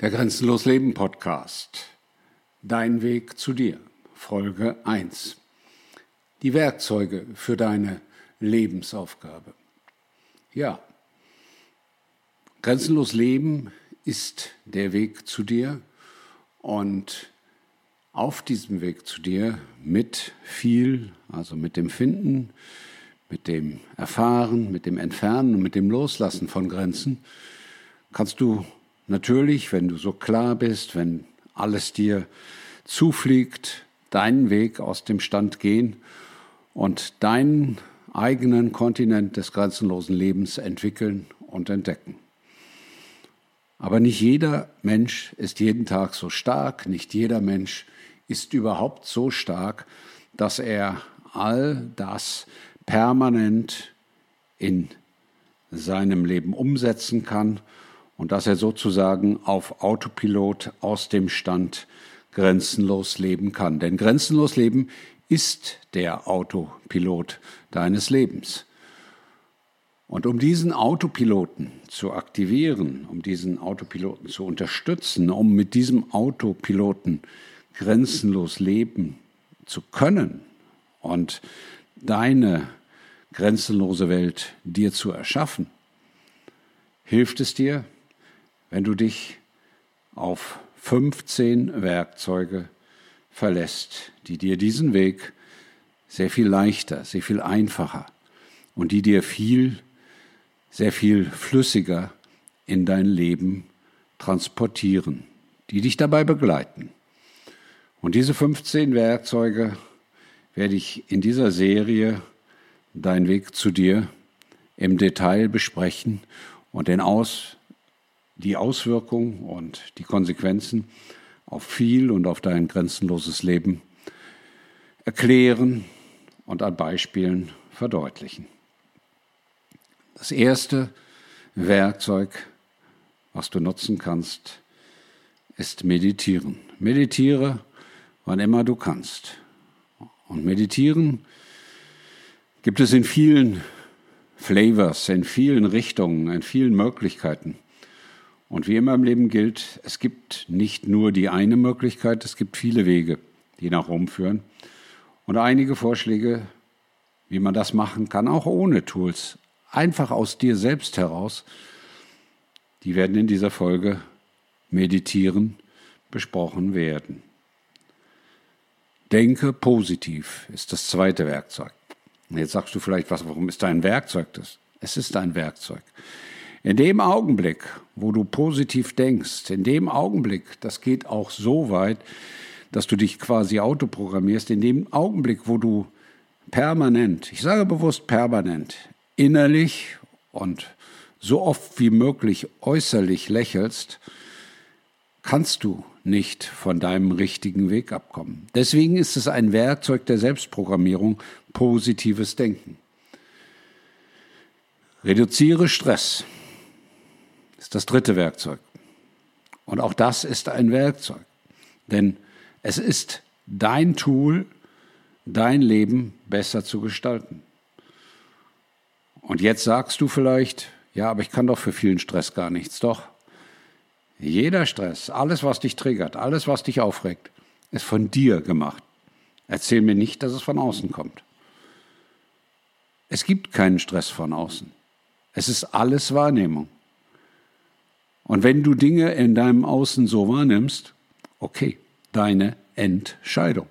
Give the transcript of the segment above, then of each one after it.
Der Grenzenlos Leben Podcast. Dein Weg zu dir. Folge 1. Die Werkzeuge für deine Lebensaufgabe. Ja. Grenzenlos Leben ist der Weg zu dir und auf diesem Weg zu dir mit viel, also mit dem Finden, mit dem Erfahren, mit dem Entfernen und mit dem Loslassen von Grenzen, kannst du Natürlich, wenn du so klar bist, wenn alles dir zufliegt, deinen Weg aus dem Stand gehen und deinen eigenen Kontinent des grenzenlosen Lebens entwickeln und entdecken. Aber nicht jeder Mensch ist jeden Tag so stark, nicht jeder Mensch ist überhaupt so stark, dass er all das permanent in seinem Leben umsetzen kann und dass er sozusagen auf Autopilot aus dem Stand grenzenlos leben kann. Denn grenzenlos leben ist der Autopilot deines Lebens. Und um diesen Autopiloten zu aktivieren, um diesen Autopiloten zu unterstützen, um mit diesem Autopiloten grenzenlos leben zu können und deine grenzenlose Welt dir zu erschaffen, hilft es dir, wenn du dich auf 15 Werkzeuge verlässt, die dir diesen Weg sehr viel leichter, sehr viel einfacher und die dir viel, sehr viel flüssiger in dein Leben transportieren, die dich dabei begleiten. Und diese 15 Werkzeuge werde ich in dieser Serie Dein Weg zu dir im Detail besprechen und den Aus die Auswirkungen und die Konsequenzen auf viel und auf dein grenzenloses Leben erklären und an Beispielen verdeutlichen. Das erste Werkzeug, was du nutzen kannst, ist Meditieren. Meditiere, wann immer du kannst. Und Meditieren gibt es in vielen Flavors, in vielen Richtungen, in vielen Möglichkeiten. Und wie immer im Leben gilt, es gibt nicht nur die eine Möglichkeit, es gibt viele Wege, die nach Rom führen. Und einige Vorschläge, wie man das machen kann, auch ohne Tools, einfach aus dir selbst heraus, die werden in dieser Folge meditieren besprochen werden. Denke positiv ist das zweite Werkzeug. Jetzt sagst du vielleicht, was, warum ist da ein Werkzeug das? Es ist ein Werkzeug. In dem Augenblick, wo du positiv denkst, in dem Augenblick, das geht auch so weit, dass du dich quasi autoprogrammierst, in dem Augenblick, wo du permanent, ich sage bewusst permanent, innerlich und so oft wie möglich äußerlich lächelst, kannst du nicht von deinem richtigen Weg abkommen. Deswegen ist es ein Werkzeug der Selbstprogrammierung, positives Denken. Reduziere Stress ist das dritte Werkzeug. Und auch das ist ein Werkzeug. Denn es ist dein Tool, dein Leben besser zu gestalten. Und jetzt sagst du vielleicht, ja, aber ich kann doch für vielen Stress gar nichts. Doch, jeder Stress, alles, was dich triggert, alles, was dich aufregt, ist von dir gemacht. Erzähl mir nicht, dass es von außen kommt. Es gibt keinen Stress von außen. Es ist alles Wahrnehmung. Und wenn du Dinge in deinem Außen so wahrnimmst, okay, deine Entscheidung.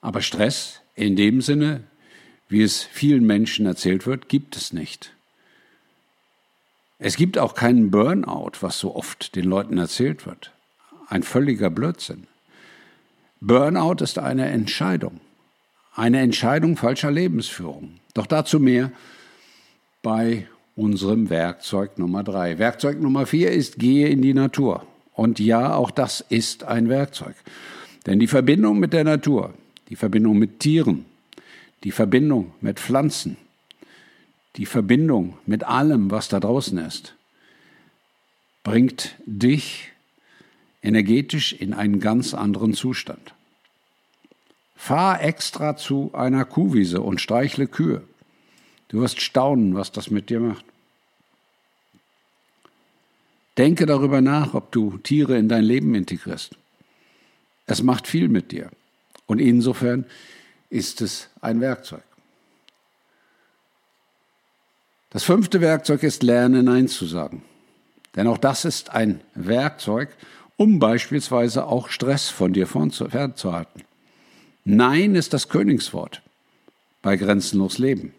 Aber Stress in dem Sinne, wie es vielen Menschen erzählt wird, gibt es nicht. Es gibt auch keinen Burnout, was so oft den Leuten erzählt wird. Ein völliger Blödsinn. Burnout ist eine Entscheidung. Eine Entscheidung falscher Lebensführung. Doch dazu mehr bei unserem Werkzeug Nummer drei. Werkzeug Nummer vier ist, gehe in die Natur. Und ja, auch das ist ein Werkzeug. Denn die Verbindung mit der Natur, die Verbindung mit Tieren, die Verbindung mit Pflanzen, die Verbindung mit allem, was da draußen ist, bringt dich energetisch in einen ganz anderen Zustand. Fahr extra zu einer Kuhwiese und streichle Kühe. Du wirst staunen, was das mit dir macht. Denke darüber nach, ob du Tiere in dein Leben integrierst. Es macht viel mit dir. Und insofern ist es ein Werkzeug. Das fünfte Werkzeug ist Lernen Nein zu sagen. Denn auch das ist ein Werkzeug, um beispielsweise auch Stress von dir fernzuhalten. Nein ist das Königswort bei grenzenlos Leben.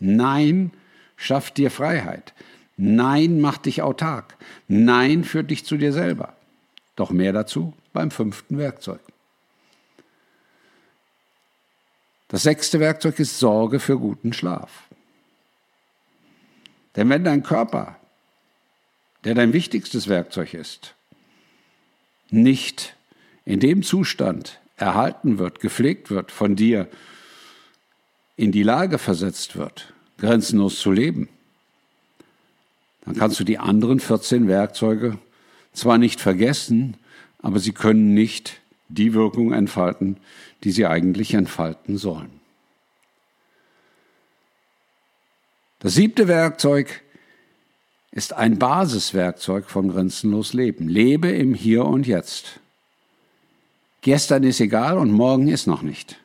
Nein schafft dir Freiheit. Nein macht dich autark. Nein führt dich zu dir selber. Doch mehr dazu beim fünften Werkzeug. Das sechste Werkzeug ist Sorge für guten Schlaf. Denn wenn dein Körper, der dein wichtigstes Werkzeug ist, nicht in dem Zustand erhalten wird, gepflegt wird, von dir in die Lage versetzt wird, grenzenlos zu leben, dann kannst du die anderen 14 Werkzeuge zwar nicht vergessen, aber sie können nicht die Wirkung entfalten, die sie eigentlich entfalten sollen. Das siebte Werkzeug ist ein Basiswerkzeug von Grenzenlos Leben. Lebe im Hier und Jetzt. Gestern ist egal und morgen ist noch nicht.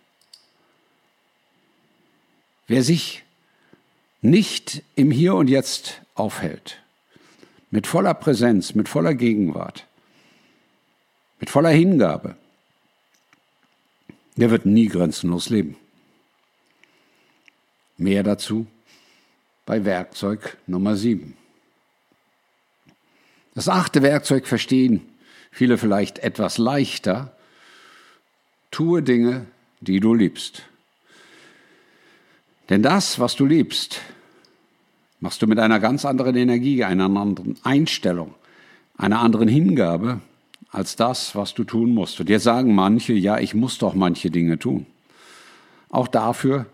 Wer sich nicht im Hier und Jetzt aufhält, mit voller Präsenz, mit voller Gegenwart, mit voller Hingabe, der wird nie grenzenlos leben. Mehr dazu bei Werkzeug Nummer 7. Das achte Werkzeug verstehen viele vielleicht etwas leichter. Tue Dinge, die du liebst. Denn das, was du liebst, machst du mit einer ganz anderen Energie, einer anderen Einstellung, einer anderen Hingabe als das, was du tun musst. Und jetzt sagen manche, ja, ich muss doch manche Dinge tun. Auch dafür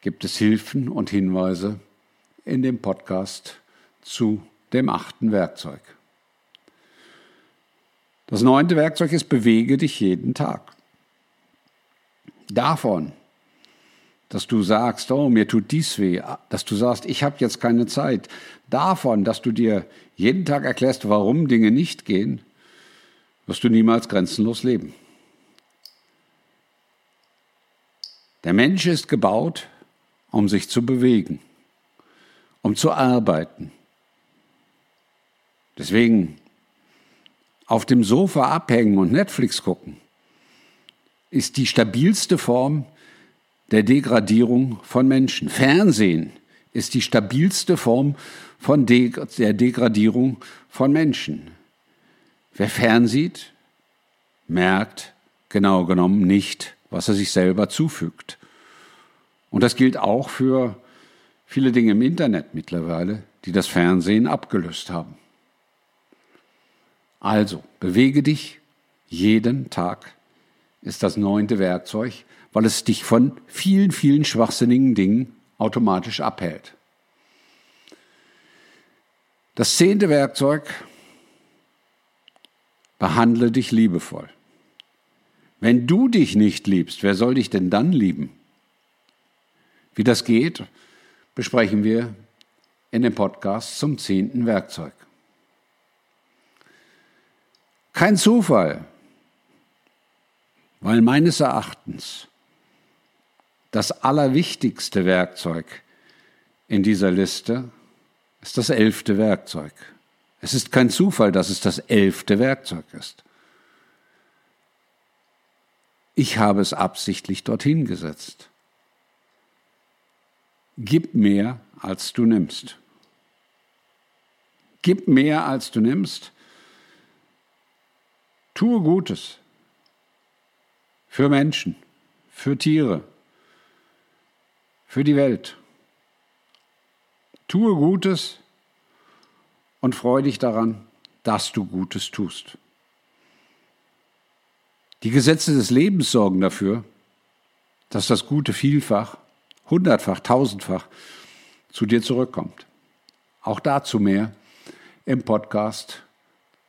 gibt es Hilfen und Hinweise in dem Podcast zu dem achten Werkzeug. Das neunte Werkzeug ist, bewege dich jeden Tag. Davon, dass du sagst, oh, mir tut dies weh, dass du sagst, ich habe jetzt keine Zeit, davon, dass du dir jeden Tag erklärst, warum Dinge nicht gehen, wirst du niemals grenzenlos leben. Der Mensch ist gebaut, um sich zu bewegen um zu arbeiten. Deswegen auf dem Sofa abhängen und Netflix gucken ist die stabilste Form der Degradierung von Menschen. Fernsehen ist die stabilste Form von De der Degradierung von Menschen. Wer fernsieht, merkt genau genommen nicht, was er sich selber zufügt. Und das gilt auch für viele Dinge im Internet mittlerweile, die das Fernsehen abgelöst haben. Also, bewege dich jeden Tag ist das neunte Werkzeug, weil es dich von vielen, vielen schwachsinnigen Dingen automatisch abhält. Das zehnte Werkzeug, behandle dich liebevoll. Wenn du dich nicht liebst, wer soll dich denn dann lieben? Wie das geht, besprechen wir in dem Podcast zum zehnten Werkzeug. Kein Zufall, weil meines Erachtens das allerwichtigste Werkzeug in dieser Liste ist das elfte Werkzeug. Es ist kein Zufall, dass es das elfte Werkzeug ist. Ich habe es absichtlich dorthin gesetzt. Gib mehr, als du nimmst. Gib mehr, als du nimmst. Tue Gutes für Menschen, für Tiere, für die Welt. Tue Gutes und freue dich daran, dass du Gutes tust. Die Gesetze des Lebens sorgen dafür, dass das Gute vielfach hundertfach, tausendfach zu dir zurückkommt. Auch dazu mehr im Podcast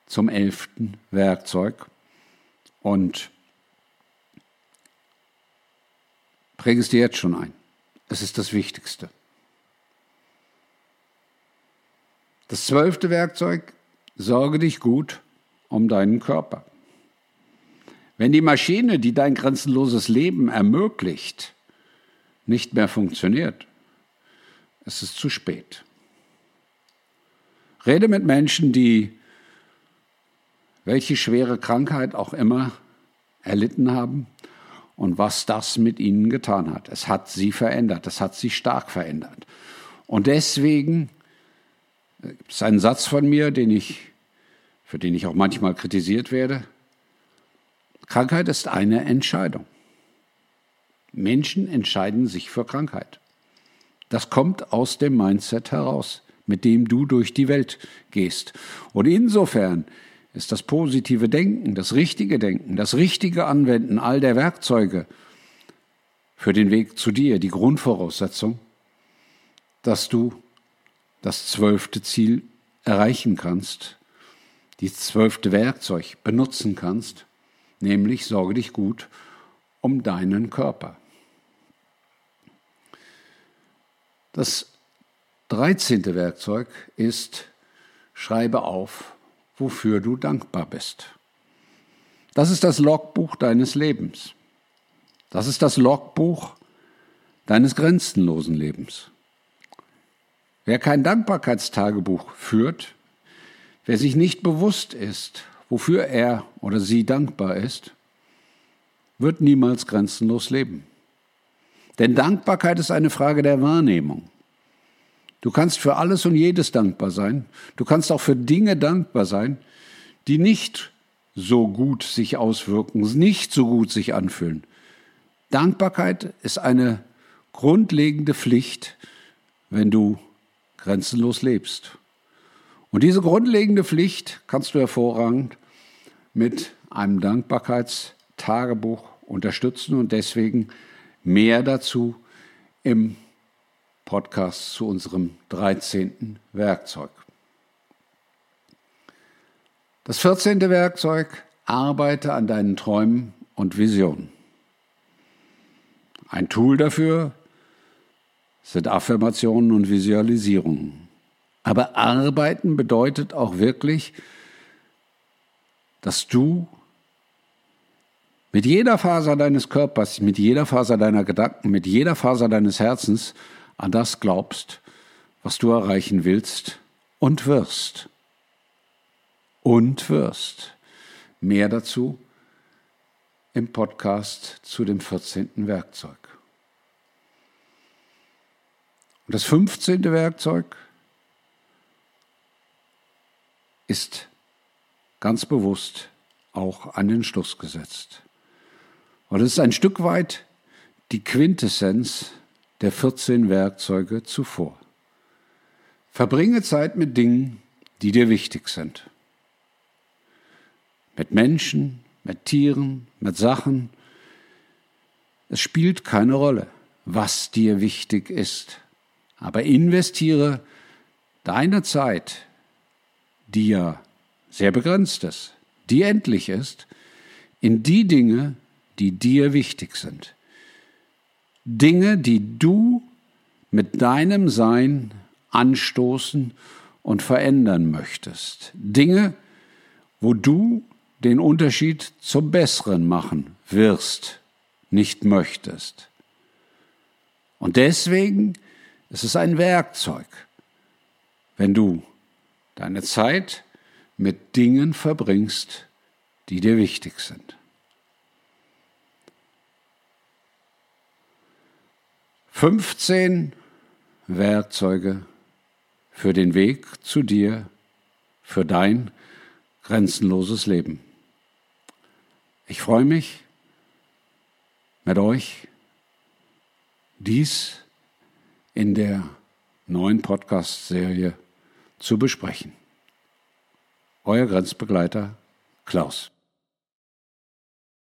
zum elften Werkzeug. Und präge es dir jetzt schon ein. Es ist das Wichtigste. Das zwölfte Werkzeug sorge dich gut um deinen Körper. Wenn die Maschine, die dein grenzenloses Leben ermöglicht, nicht mehr funktioniert, ist es zu spät. Rede mit Menschen, die welche schwere Krankheit auch immer erlitten haben und was das mit ihnen getan hat. Es hat sie verändert, es hat sie stark verändert. Und deswegen gibt es einen Satz von mir, den ich, für den ich auch manchmal kritisiert werde. Krankheit ist eine Entscheidung. Menschen entscheiden sich für Krankheit. Das kommt aus dem Mindset heraus, mit dem du durch die Welt gehst. Und insofern ist das positive Denken, das richtige Denken, das richtige Anwenden all der Werkzeuge für den Weg zu dir die Grundvoraussetzung, dass du das zwölfte Ziel erreichen kannst, die zwölfte Werkzeug benutzen kannst, nämlich sorge dich gut um deinen Körper. Das dreizehnte Werkzeug ist, schreibe auf, wofür du dankbar bist. Das ist das Logbuch deines Lebens. Das ist das Logbuch deines grenzenlosen Lebens. Wer kein Dankbarkeitstagebuch führt, wer sich nicht bewusst ist, wofür er oder sie dankbar ist, wird niemals grenzenlos leben. Denn Dankbarkeit ist eine Frage der Wahrnehmung. Du kannst für alles und jedes dankbar sein. Du kannst auch für Dinge dankbar sein, die nicht so gut sich auswirken, nicht so gut sich anfühlen. Dankbarkeit ist eine grundlegende Pflicht, wenn du grenzenlos lebst. Und diese grundlegende Pflicht kannst du hervorragend mit einem Dankbarkeitstagebuch unterstützen und deswegen mehr dazu im Podcast zu unserem 13. Werkzeug. Das 14. Werkzeug, arbeite an deinen Träumen und Visionen. Ein Tool dafür sind Affirmationen und Visualisierungen. Aber arbeiten bedeutet auch wirklich, dass du mit jeder Faser deines Körpers, mit jeder Faser deiner Gedanken, mit jeder Faser deines Herzens an das glaubst, was du erreichen willst und wirst. Und wirst. Mehr dazu im Podcast zu dem 14. Werkzeug. Und das 15. Werkzeug ist ganz bewusst auch an den Schluss gesetzt. Und es ist ein Stück weit die Quintessenz der 14 Werkzeuge zuvor. Verbringe Zeit mit Dingen, die dir wichtig sind. Mit Menschen, mit Tieren, mit Sachen. Es spielt keine Rolle, was dir wichtig ist. Aber investiere deine Zeit, die ja sehr begrenzt ist, die endlich ist, in die Dinge, die dir wichtig sind. Dinge, die du mit deinem Sein anstoßen und verändern möchtest. Dinge, wo du den Unterschied zum Besseren machen wirst, nicht möchtest. Und deswegen ist es ein Werkzeug, wenn du deine Zeit mit Dingen verbringst, die dir wichtig sind. 15 Werkzeuge für den Weg zu dir, für dein grenzenloses Leben. Ich freue mich mit euch, dies in der neuen Podcast-Serie zu besprechen. Euer Grenzbegleiter Klaus.